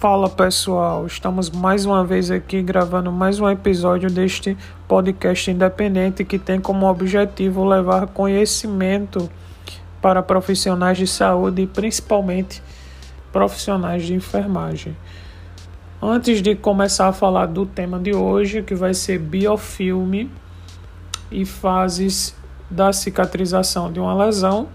Fala pessoal, estamos mais uma vez aqui gravando mais um episódio deste podcast independente que tem como objetivo levar conhecimento para profissionais de saúde e principalmente profissionais de enfermagem. Antes de começar a falar do tema de hoje, que vai ser biofilme e fases da cicatrização de uma lesão,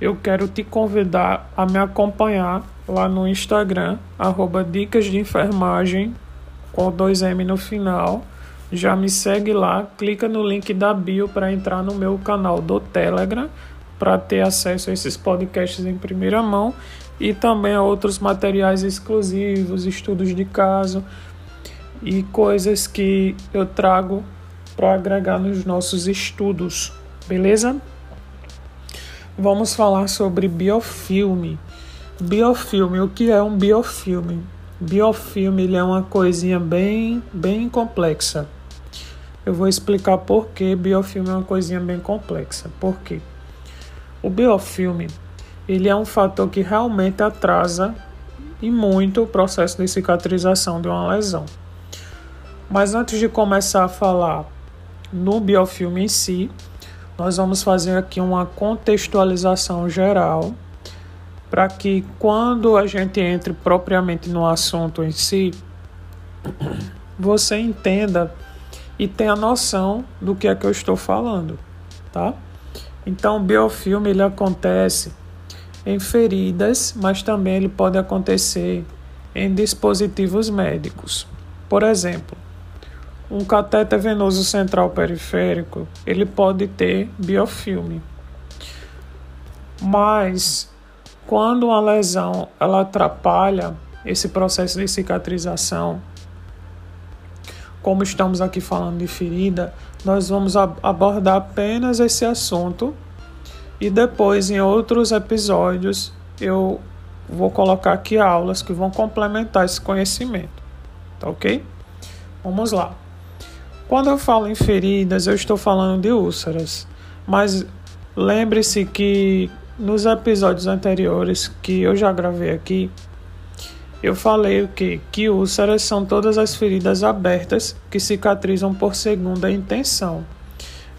eu quero te convidar a me acompanhar lá no Instagram, arroba Dicas de Enfermagem, com dois M no final. Já me segue lá, clica no link da bio para entrar no meu canal do Telegram para ter acesso a esses podcasts em primeira mão e também a outros materiais exclusivos, estudos de caso e coisas que eu trago para agregar nos nossos estudos, beleza? Vamos falar sobre biofilme. Biofilme, o que é um biofilme? Biofilme ele é uma coisinha bem, bem complexa. Eu vou explicar por que biofilme é uma coisinha bem complexa. Por quê? O biofilme ele é um fator que realmente atrasa e muito o processo de cicatrização de uma lesão. Mas antes de começar a falar no biofilme em si, nós vamos fazer aqui uma contextualização geral para que quando a gente entre propriamente no assunto em si, você entenda e tenha noção do que é que eu estou falando, tá? Então, o biofilme ele acontece em feridas, mas também ele pode acontecer em dispositivos médicos. Por exemplo, um catéter venoso central periférico, ele pode ter biofilme. Mas quando uma lesão ela atrapalha esse processo de cicatrização, como estamos aqui falando de ferida, nós vamos abordar apenas esse assunto e depois em outros episódios eu vou colocar aqui aulas que vão complementar esse conhecimento, tá ok? Vamos lá. Quando eu falo em feridas, eu estou falando de úlceras, mas lembre-se que nos episódios anteriores que eu já gravei aqui, eu falei o que? Que úlceras são todas as feridas abertas que cicatrizam por segunda intenção.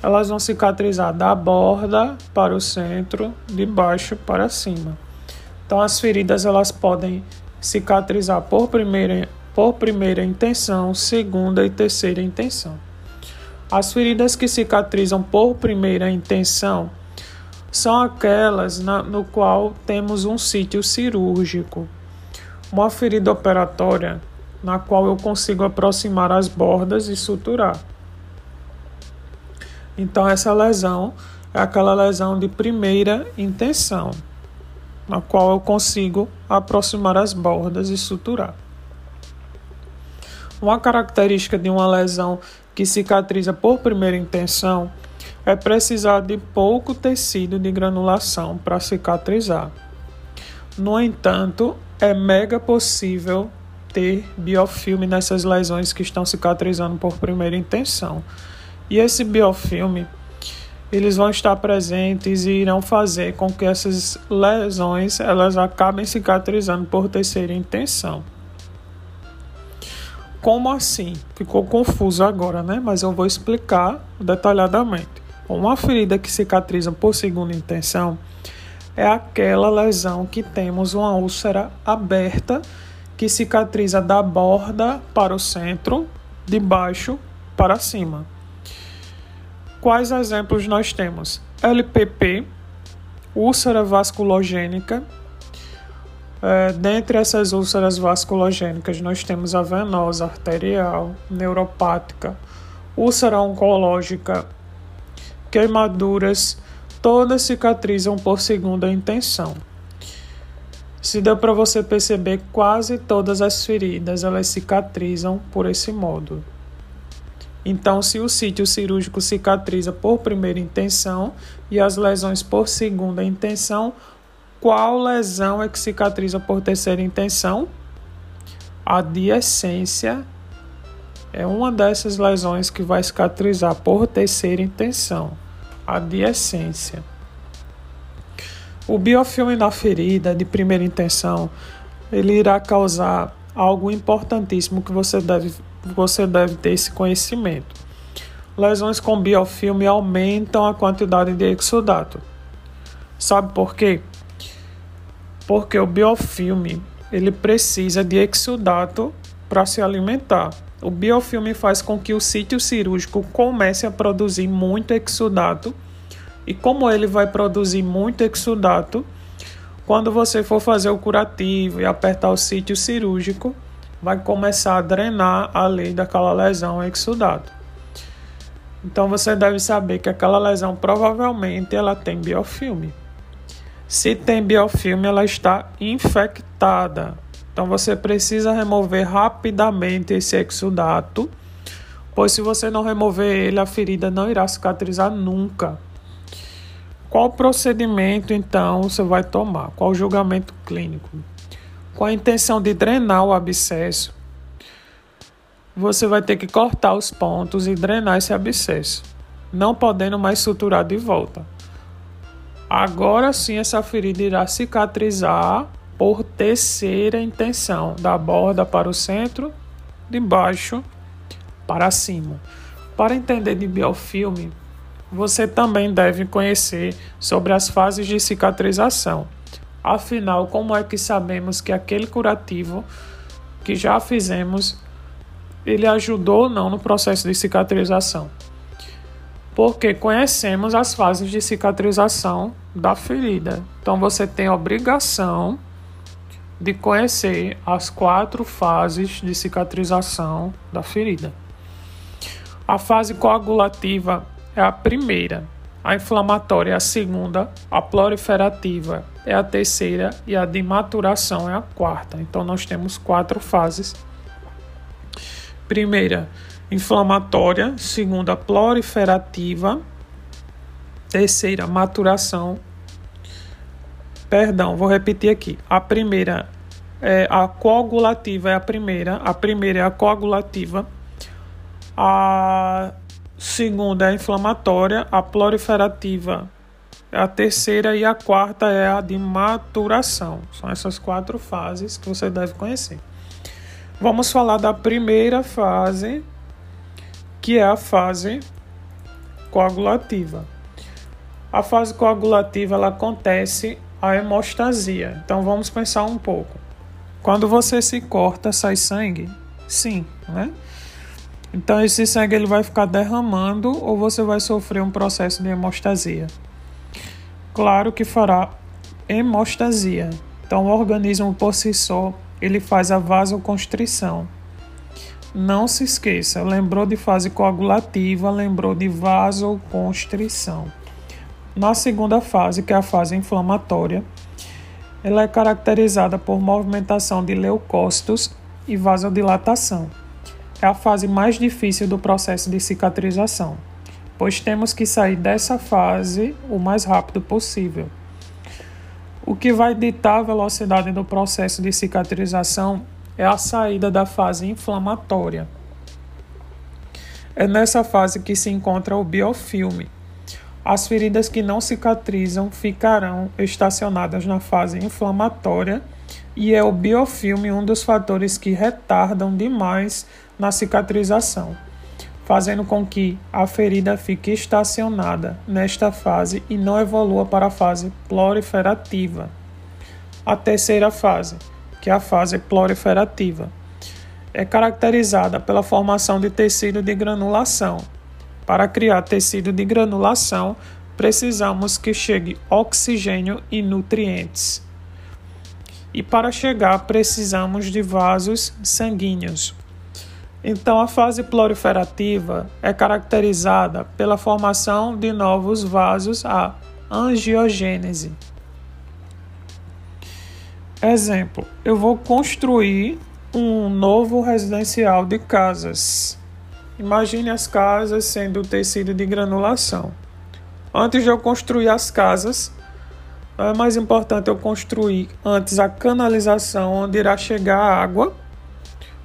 Elas vão cicatrizar da borda para o centro, de baixo para cima. Então as feridas elas podem cicatrizar por primeira, por primeira intenção, segunda e terceira intenção. As feridas que cicatrizam por primeira intenção são aquelas na, no qual temos um sítio cirúrgico, uma ferida operatória na qual eu consigo aproximar as bordas e suturar. Então essa lesão é aquela lesão de primeira intenção, na qual eu consigo aproximar as bordas e suturar. Uma característica de uma lesão que cicatriza por primeira intenção é precisar de pouco tecido de granulação para cicatrizar. No entanto, é mega possível ter biofilme nessas lesões que estão cicatrizando por primeira intenção. E esse biofilme, eles vão estar presentes e irão fazer com que essas lesões elas acabem cicatrizando por terceira intenção. Como assim? Ficou confuso agora, né? Mas eu vou explicar detalhadamente. Uma ferida que cicatriza por segunda intenção é aquela lesão que temos uma úlcera aberta que cicatriza da borda para o centro, de baixo para cima. Quais exemplos nós temos? LPP, úlcera vasculogênica. É, dentre essas úlceras vasculogênicas, nós temos a venosa, arterial, neuropática, úlcera oncológica queimaduras, todas cicatrizam por segunda intenção. Se deu para você perceber, quase todas as feridas elas cicatrizam por esse modo. Então, se o sítio cirúrgico cicatriza por primeira intenção e as lesões por segunda intenção, qual lesão é que cicatriza por terceira intenção? A diescência é uma dessas lesões que vai cicatrizar por terceira intenção a diescência. O biofilme na ferida de primeira intenção, ele irá causar algo importantíssimo que você deve, você deve ter esse conhecimento. Lesões com biofilme aumentam a quantidade de exudato. Sabe por quê? Porque o biofilme ele precisa de exudato para se alimentar. O biofilme faz com que o sítio cirúrgico comece a produzir muito exudato. E como ele vai produzir muito exudato, quando você for fazer o curativo e apertar o sítio cirúrgico, vai começar a drenar ali daquela lesão exudato. Então você deve saber que aquela lesão provavelmente ela tem biofilme. Se tem biofilme, ela está infectada. Então você precisa remover rapidamente esse exudato, pois se você não remover ele, a ferida não irá cicatrizar nunca. Qual procedimento então você vai tomar? Qual julgamento clínico? Com a intenção de drenar o abscesso, você vai ter que cortar os pontos e drenar esse abscesso, não podendo mais suturar de volta. Agora sim, essa ferida irá cicatrizar por terceira intenção, da borda para o centro, de baixo para cima. Para entender de biofilme, você também deve conhecer sobre as fases de cicatrização. Afinal, como é que sabemos que aquele curativo que já fizemos ele ajudou ou não no processo de cicatrização? Porque conhecemos as fases de cicatrização da ferida. Então você tem obrigação de conhecer as quatro fases de cicatrização da ferida. A fase coagulativa é a primeira, a inflamatória é a segunda, a proliferativa é a terceira e a de maturação é a quarta. Então nós temos quatro fases. Primeira, inflamatória, segunda, proliferativa, terceira, maturação Perdão, vou repetir aqui. A primeira é a coagulativa é a primeira, a primeira é a coagulativa. A segunda é a inflamatória, a proliferativa é a terceira e a quarta é a de maturação. São essas quatro fases que você deve conhecer. Vamos falar da primeira fase, que é a fase coagulativa. A fase coagulativa ela acontece a hemostasia. Então vamos pensar um pouco. Quando você se corta, sai sangue? Sim, né? Então esse sangue ele vai ficar derramando ou você vai sofrer um processo de hemostasia. Claro que fará hemostasia. Então o organismo por si só, ele faz a vasoconstrição. Não se esqueça, lembrou de fase coagulativa, lembrou de vasoconstrição. Na segunda fase, que é a fase inflamatória, ela é caracterizada por movimentação de leucócitos e vasodilatação. É a fase mais difícil do processo de cicatrização, pois temos que sair dessa fase o mais rápido possível. O que vai ditar a velocidade do processo de cicatrização é a saída da fase inflamatória. É nessa fase que se encontra o biofilme, as feridas que não cicatrizam ficarão estacionadas na fase inflamatória e é o biofilme um dos fatores que retardam demais na cicatrização, fazendo com que a ferida fique estacionada nesta fase e não evolua para a fase proliferativa. A terceira fase, que é a fase proliferativa, é caracterizada pela formação de tecido de granulação, para criar tecido de granulação, precisamos que chegue oxigênio e nutrientes. E para chegar, precisamos de vasos sanguíneos. Então, a fase proliferativa é caracterizada pela formação de novos vasos, a angiogênese. Exemplo: eu vou construir um novo residencial de casas. Imagine as casas sendo tecido de granulação. Antes de eu construir as casas, é mais importante eu construir antes a canalização onde irá chegar a água.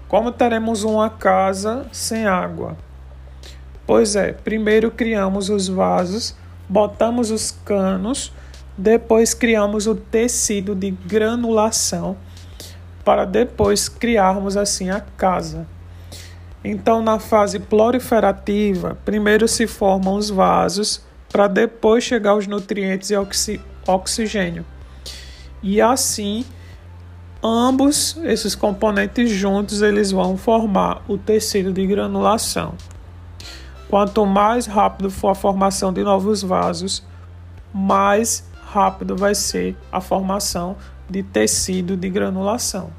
Como teremos uma casa sem água? Pois é, primeiro criamos os vasos, botamos os canos, depois criamos o tecido de granulação para depois criarmos assim a casa. Então, na fase proliferativa, primeiro se formam os vasos para depois chegar os nutrientes e oxi oxigênio. E assim, ambos esses componentes juntos, eles vão formar o tecido de granulação. Quanto mais rápido for a formação de novos vasos, mais rápido vai ser a formação de tecido de granulação.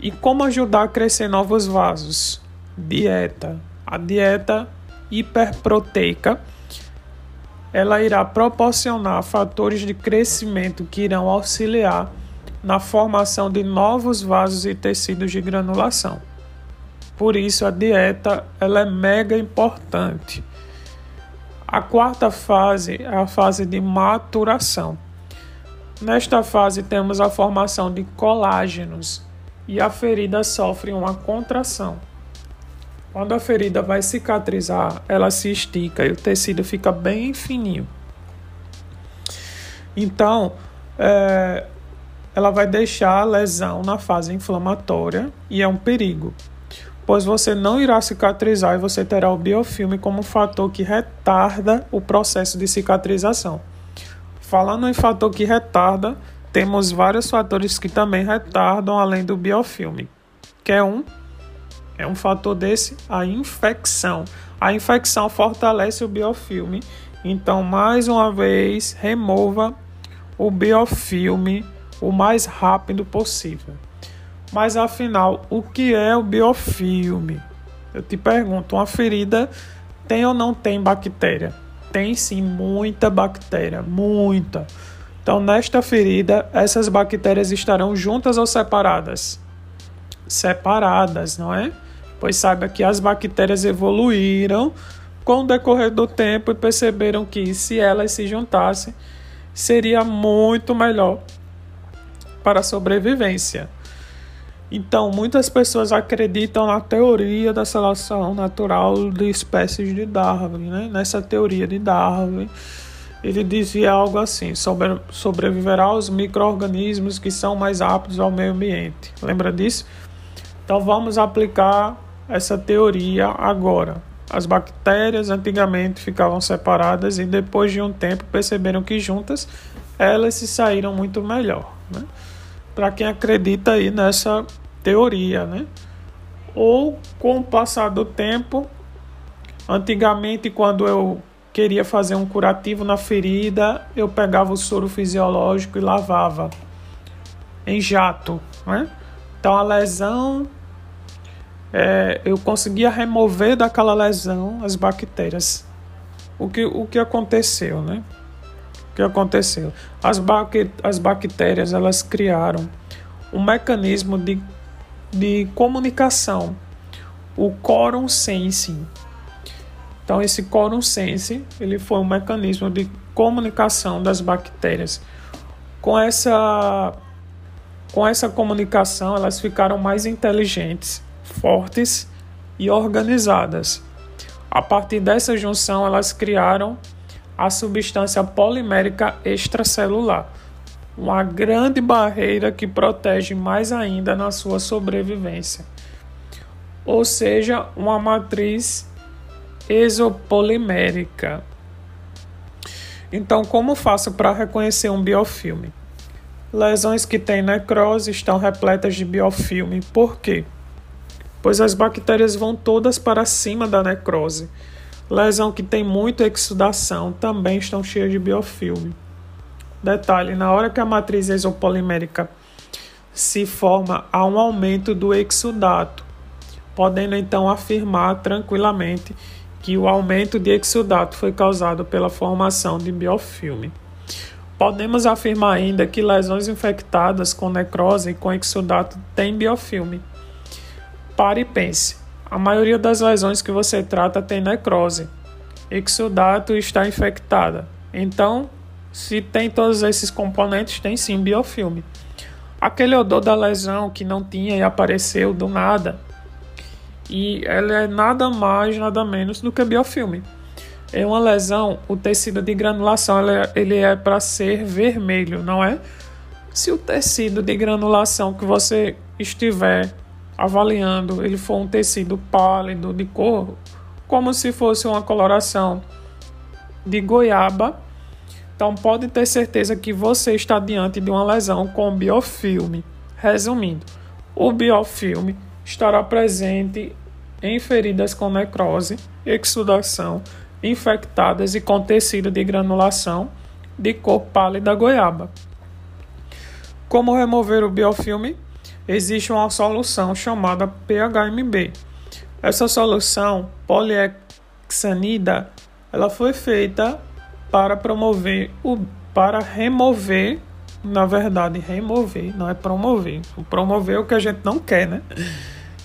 E como ajudar a crescer novos vasos? Dieta. A dieta hiperproteica ela irá proporcionar fatores de crescimento que irão auxiliar na formação de novos vasos e tecidos de granulação. Por isso a dieta ela é mega importante. A quarta fase é a fase de maturação. Nesta fase temos a formação de colágenos e a ferida sofre uma contração. Quando a ferida vai cicatrizar, ela se estica e o tecido fica bem fininho. Então, é, ela vai deixar a lesão na fase inflamatória e é um perigo pois você não irá cicatrizar e você terá o biofilme como fator que retarda o processo de cicatrização. Falando em fator que retarda, temos vários fatores que também retardam além do biofilme. Que é um é um fator desse a infecção. A infecção fortalece o biofilme. Então, mais uma vez, remova o biofilme o mais rápido possível. Mas afinal, o que é o biofilme? Eu te pergunto, uma ferida tem ou não tem bactéria? Tem sim muita bactéria, muita. Então, nesta ferida, essas bactérias estarão juntas ou separadas? Separadas, não é? Pois saiba que as bactérias evoluíram com o decorrer do tempo e perceberam que se elas se juntassem, seria muito melhor para a sobrevivência. Então, muitas pessoas acreditam na teoria da seleção natural de espécies de Darwin, né? Nessa teoria de Darwin, ele dizia algo assim: sobre, sobreviverá os micro-organismos que são mais aptos ao meio ambiente. Lembra disso? Então, vamos aplicar essa teoria agora. As bactérias antigamente ficavam separadas e depois de um tempo perceberam que juntas elas se saíram muito melhor. Né? Para quem acredita aí nessa teoria, né? Ou com o passar do tempo, antigamente quando eu queria fazer um curativo na ferida, eu pegava o soro fisiológico e lavava em jato, né? Então a lesão é, eu conseguia remover daquela lesão as bactérias. O que, o que aconteceu, né? O que aconteceu? As, as bactérias elas criaram um mecanismo de de comunicação, o quorum sensing. Então esse quorum sensing, ele foi um mecanismo de comunicação das bactérias. Com essa com essa comunicação, elas ficaram mais inteligentes, fortes e organizadas. A partir dessa junção, elas criaram a substância polimérica extracelular uma grande barreira que protege mais ainda na sua sobrevivência. Ou seja, uma matriz exopolimérica. Então, como faço para reconhecer um biofilme? Lesões que têm necrose estão repletas de biofilme. Por quê? Pois as bactérias vão todas para cima da necrose. Lesão que tem muita exudação também estão cheias de biofilme. Detalhe: na hora que a matriz exopolimérica se forma, há um aumento do exudato, podendo então afirmar tranquilamente que o aumento de exudato foi causado pela formação de biofilme. Podemos afirmar ainda que lesões infectadas com necrose e com exudato têm biofilme. Pare e pense. A maioria das lesões que você trata tem necrose. Exudato está infectada. Então, se tem todos esses componentes, tem sim biofilme. Aquele odor da lesão que não tinha e apareceu do nada. E ela é nada mais, nada menos do que biofilme. É uma lesão, o tecido de granulação é, ele é para ser vermelho, não é? Se o tecido de granulação que você estiver avaliando, ele for um tecido pálido de cor, como se fosse uma coloração de goiaba, então pode ter certeza que você está diante de uma lesão com biofilme. Resumindo, o biofilme estará presente em feridas com necrose, exudação, infectadas e com tecido de granulação de cor pálida goiaba. Como remover o biofilme? Existe uma solução chamada PHMB. Essa solução poliexanida, ela foi feita para promover o para remover, na verdade, remover, não é promover. Promover é o que a gente não quer, né?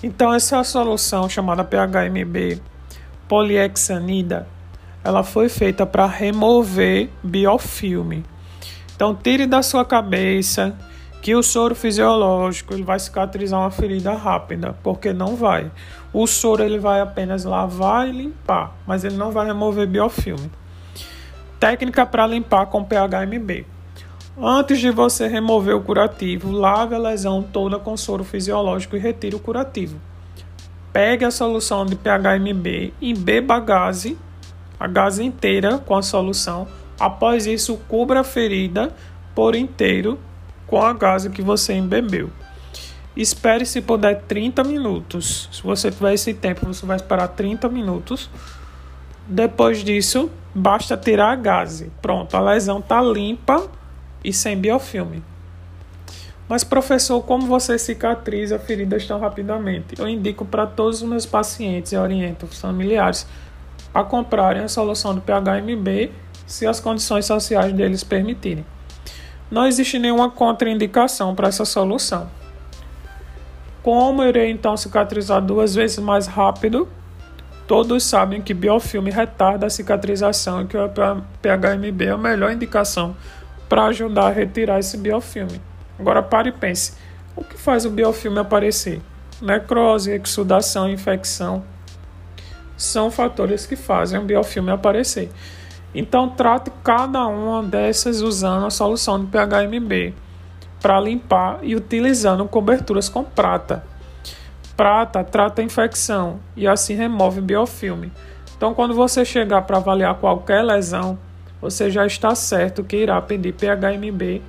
Então essa solução chamada PHMB poliexanida, ela foi feita para remover biofilme. Então tire da sua cabeça que o soro fisiológico ele vai cicatrizar uma ferida rápida, porque não vai. O soro ele vai apenas lavar e limpar, mas ele não vai remover biofilme. Técnica para limpar com PHMB. Antes de você remover o curativo, lave a lesão toda com soro fisiológico e retire o curativo. Pegue a solução de PHMB e beba a gase, a gase inteira com a solução. Após isso, cubra a ferida por inteiro com a gase que você embebeu. Espere se puder 30 minutos. Se você tiver esse tempo, você vai esperar 30 minutos. Depois disso, basta tirar a gase. Pronto, a lesão está limpa e sem biofilme. Mas, professor, como você cicatriza feridas tão rapidamente? Eu indico para todos os meus pacientes e oriento os familiares a comprarem a solução do PHMB se as condições sociais deles permitirem. Não existe nenhuma contraindicação para essa solução. Como irei então cicatrizar duas vezes mais rápido? Todos sabem que biofilme retarda a cicatrização e que o PHMB é a melhor indicação para ajudar a retirar esse biofilme. Agora pare e pense: o que faz o biofilme aparecer? Necrose, exudação, infecção são fatores que fazem o biofilme aparecer. Então trate cada uma dessas usando a solução de PHMB para limpar e utilizando coberturas com prata. Prata trata a infecção e assim remove biofilme. Então quando você chegar para avaliar qualquer lesão, você já está certo que irá pedir PHMB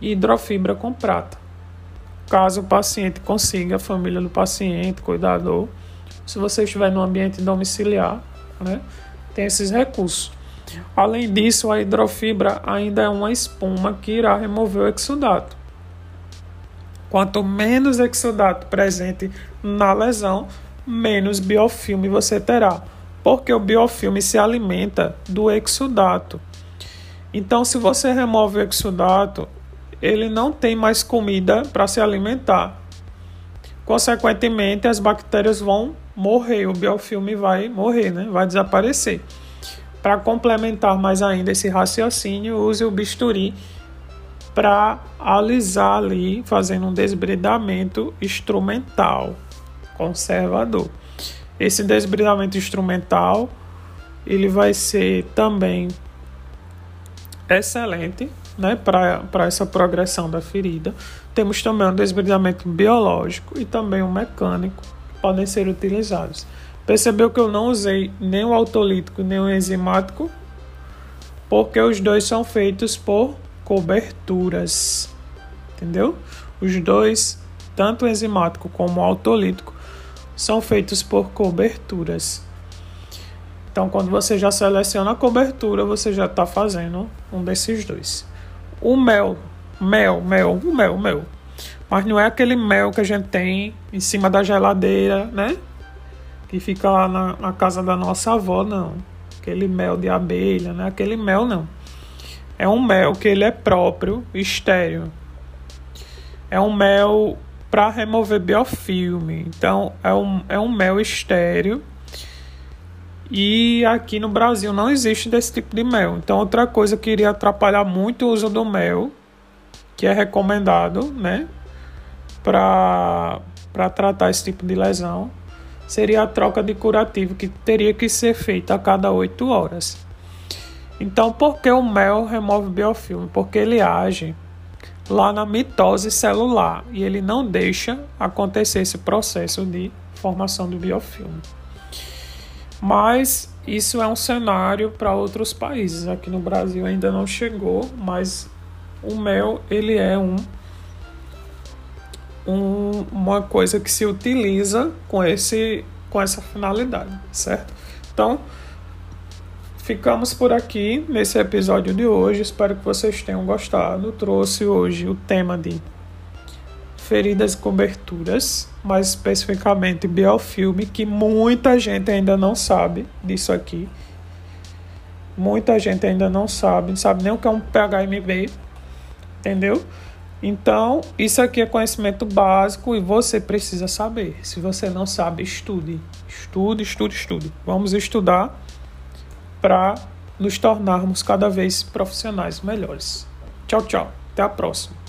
e hidrofibra com prata. Caso o paciente consiga, a família do paciente, cuidador, se você estiver no ambiente domiciliar, né, tem esses recursos. Além disso, a hidrofibra ainda é uma espuma que irá remover o exudato. Quanto menos exudato presente na lesão, menos biofilme você terá porque o biofilme se alimenta do exudato. Então, se você remove o exudato, ele não tem mais comida para se alimentar. Consequentemente, as bactérias vão morrer, o biofilme vai morrer, né? vai desaparecer. Para complementar mais ainda esse raciocínio, use o bisturi para alisar ali, fazendo um desbridamento instrumental conservador. Esse desbridamento instrumental ele vai ser também excelente né, para essa progressão da ferida. Temos também um desbridamento biológico e também um mecânico que podem ser utilizados. Percebeu que eu não usei nem o autolítico nem o enzimático, porque os dois são feitos por coberturas, entendeu? Os dois, tanto o enzimático como o autolítico, são feitos por coberturas. Então, quando você já seleciona a cobertura, você já está fazendo um desses dois. O mel, mel, mel, o mel, mel. Mas não é aquele mel que a gente tem em cima da geladeira, né? Que fica lá na, na casa da nossa avó, não. Aquele mel de abelha, né? Aquele mel, não. É um mel que ele é próprio, estéreo. É um mel para remover biofilme. Então é um, é um mel estéreo. E aqui no Brasil não existe desse tipo de mel. Então outra coisa que iria atrapalhar muito o uso do mel, que é recomendado, né, para tratar esse tipo de lesão, seria a troca de curativo que teria que ser feita a cada 8 horas. Então, por que o mel remove biofilme? Porque ele age lá na mitose celular e ele não deixa acontecer esse processo de formação do biofilme. Mas isso é um cenário para outros países. Aqui no Brasil ainda não chegou, mas o mel ele é um, um uma coisa que se utiliza com esse com essa finalidade, certo? Então, ficamos por aqui nesse episódio de hoje. Espero que vocês tenham gostado. Trouxe hoje o tema de feridas e coberturas, mais especificamente biofilme, que muita gente ainda não sabe disso aqui. Muita gente ainda não sabe, não sabe nem o que é um PHMB, entendeu? Então, isso aqui é conhecimento básico e você precisa saber. Se você não sabe, estude. Estude, estude, estude. Vamos estudar para nos tornarmos cada vez profissionais melhores. Tchau, tchau. Até a próxima.